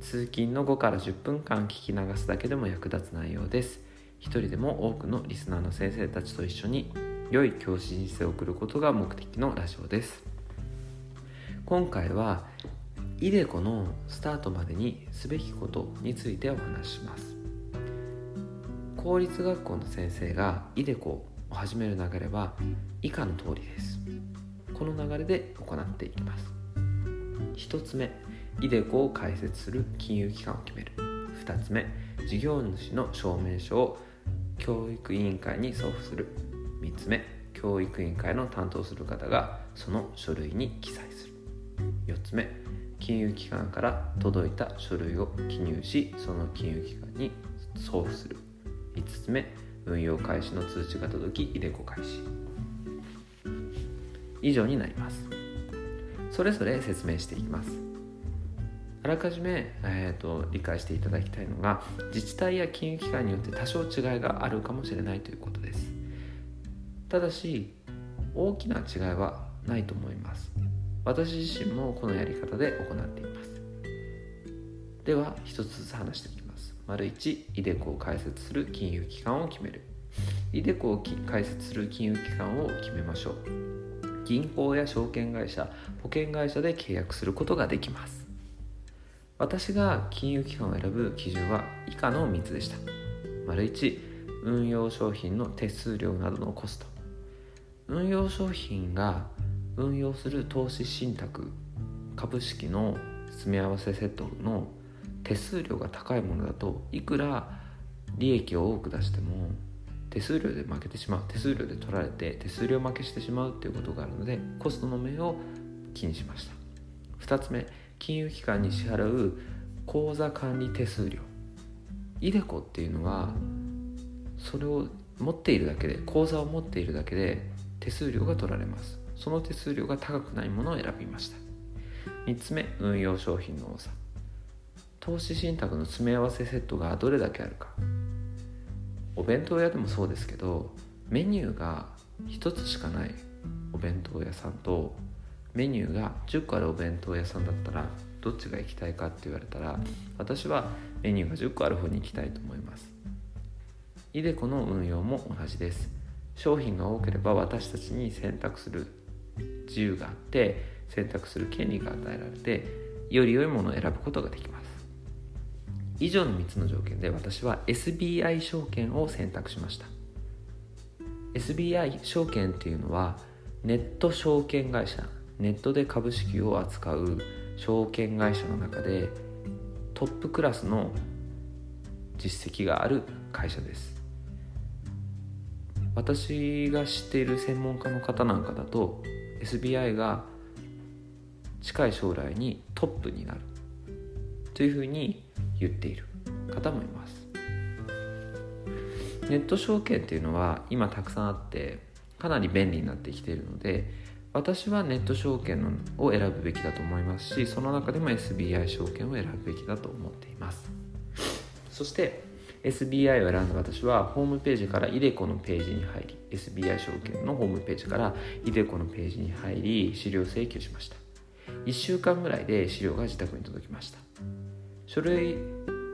通勤の5から10分間聞き流すだけでも役立つ内容です。一人でも多くのリスナーの先生たちと一緒に良い教師人生を送ることが目的のラジオです。今回はイデコのスタートまでにすべきことについてお話しします。公立学校の先生がイデコを始める流れは以下の通りです。この流れで行っていきます。1つ目。イデコを開設する金融機関を決める。2つ目事業主の証明書を教育委員会に送付する。3つ目教育委員会の担当する方がその書類に記載する。4つ目金融機関から届いた書類を記入しその金融機関に送付する。5つ目運用開始の通知が届きイデコ開始。以上になります。それぞれ説明していきます。あらかじめ、えーと、理解していただきたいのが自治体や金融機関によって多少違いがあるかもしれないということです。ただし大きな違いはないと思います。私自身もこのやり方で行っています。では一つずつ話していきます。丸1イデコを開設する金融機関を決める。イデコを開設する金融機関を決めましょう。銀行や証券会社保険会社で契約することができます。私が金融機関を選ぶ基準は以下の3つでした。丸1運用商品の手数料などのコスト。運用商品が運用する投資信託株式の詰め合わせセットの手数料が高いものだといくら利益を多く出しても手数料で負けてしまう手数料で取られて手数料負けしてしまうっていうことがあるのでコストの面を気にしました。2つ目金融機関に支払う口座管理手数料。イデコっていうのはそれを持っているだけで口座を持っているだけで手数料が取られます。その手数料が高くないものを選びました。3つ目運用商品の多さ。投資信託の詰め合わせセットがどれだけあるか。お弁当屋でもそうですけどメニューが1つしかないお弁当屋さんとメニューが10個あるお弁当屋さんだったらどっちが行きたいかって言われたら私はメニューが10個ある方に行きたいと思います。イデコの運用も同じです。商品が多ければ私たちに選択する自由があって選択する権利が与えられてより良いものを選ぶことができます。以上の3つの条件で私は SBI 証券を選択しました。SBI 証券っていうのはネット証券会社ネットで株式を扱う証券会社の中でトップクラスの実績がある会社です。私が知っている専門家の方なんかだと SBI が近い将来にトップになるというふうに言っている方もいます。ネット証券っていうのは今たくさんあってかなり便利になってきているので私はネット証券を選ぶべきだと思いますしその中でも SBI 証券を選ぶべきだと思っています。そして SBI を選んだ私はホームページから iDeCo のページに入り SBI 証券のホームページから iDeCo のページに入り資料請求しました。1週間ぐらいで資料が自宅に届きました。書類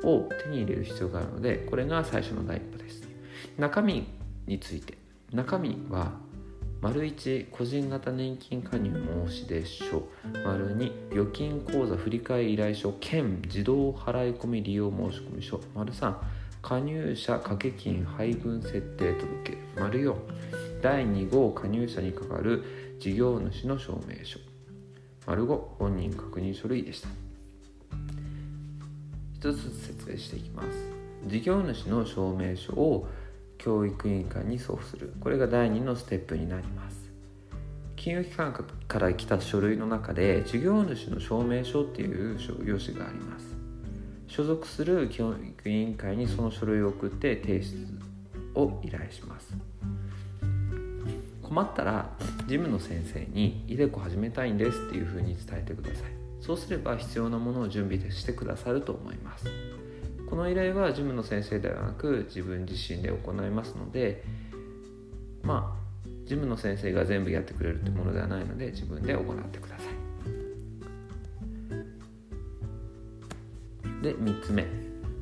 を手に入れる必要があるのでこれが最初の第一歩です。中身について。中身は丸1個人型年金加入申出書丸2預金口座振替依頼書兼自動払い込み利用申込書丸3加入者掛け金配分設定届丸4第2号加入者にかかる事業主の証明書丸5本人確認書類でした。一つずつ説明していきます。事業主の証明書を教育委員会に送付する。これが第2のステップになります。金融機関から来た書類の中で事業主の証明書っていう用紙があります。所属する教育委員会にその書類を送って提出を依頼します。困ったら事務の先生に「イデコ始めたいんです」っていうふうに伝えてください。そうすれば必要なものを準備してくださると思います。この依頼は事務の先生ではなく自分自身で行いますのでまあ事務の先生が全部やってくれるってものではないので自分で行ってください。で3つ目。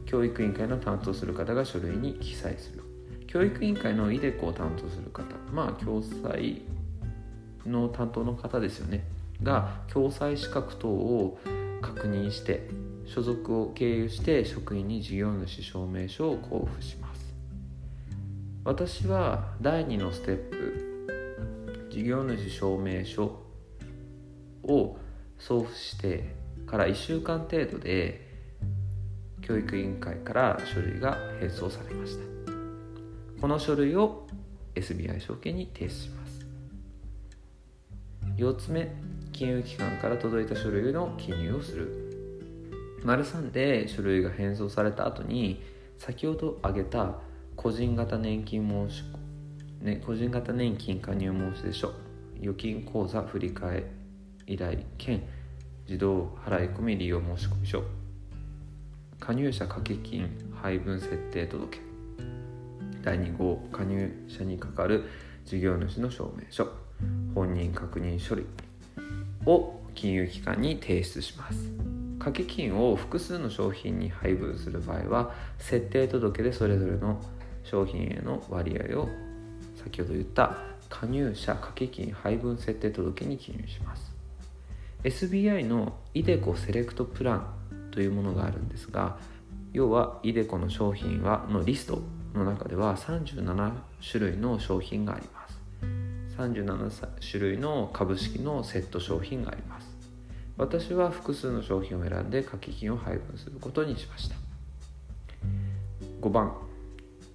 教育委員会の担当する方が書類に記載する。教育委員会のイデコを担当する方。まあ共済の担当の方ですよね。が共済資格等を確認して所属を経由して職員に事業主証明書を交付します。私は第2のステップ事業主証明書を送付してから1週間程度で教育委員会から書類が返送されました。この書類を SBI 証券に提出します。4つ目金融機関から届いた書類の記入をする。丸3で書類が返送された後に先ほど挙げた個人型年金申し、ね、個人型年金加入申出書預金口座振替依頼兼自動払い込み利用申込書加入者掛け金配分設定届第2号加入者にかかる事業主の証明書本人確認処理を金融機関に提出します。掛け金を複数の商品に配分する場合は設定届でそれぞれの商品への割合を先ほど言った加入者掛け金配分設定届に記入します。SBI の iDeCo セレクトプランというものがあるんですが要は iDeCo の商品はのリストの中では37種類の商品があります。37種類の株式のセット商品があります。私は複数の商品を選んで掛け金を配分することにしました。5番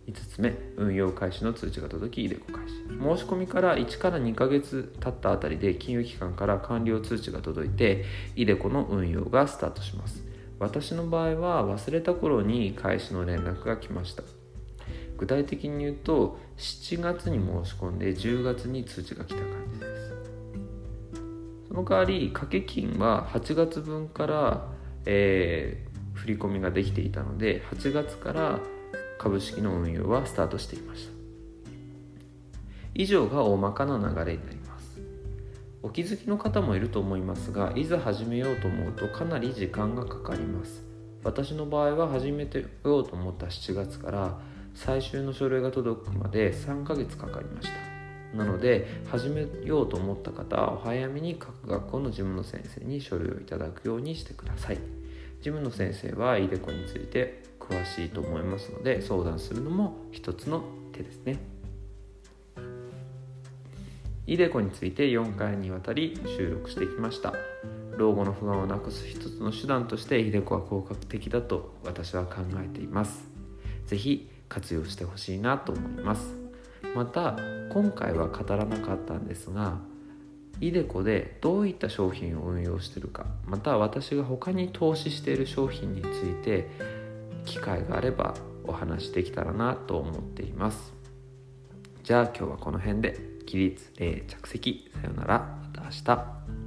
5つ目運用開始の通知が届きイデコ開始。申し込みから1から2ヶ月経ったあたりで金融機関から完了通知が届いてイデコの運用がスタートします。私の場合は忘れた頃に開始の連絡が来ました。具体的に言うと7月に申し込んで10月に通知が来た感じの代わり掛け金は8月分から、えー、振り込みができていたので8月から株式の運用はスタートしていました。以上が大まかな流れになります。お気づきの方もいると思いますがいざ始めようと思うとかなり時間がかかります。私の場合は始めてようと思った7月から最終の書類が届くまで3ヶ月かかりました。なので始めようと思った方はお早めに各学校の事務の先生に書類をいただくようにしてください。事務の先生は iDeCo について詳しいと思いますので相談するのも一つの手ですね。iDeCo について4回にわたり収録してきました。老後の不安をなくす一つの手段として iDeCo は効果的だと私は考えています。是非活用してほしいなと思います。また今回は語らなかったんですが ideco でどういった商品を運用してるかまた私が他に投資している商品について機会があればお話しできたらなと思っています。じゃあ今日はこの辺で起立、例着席。さよなら。また明日。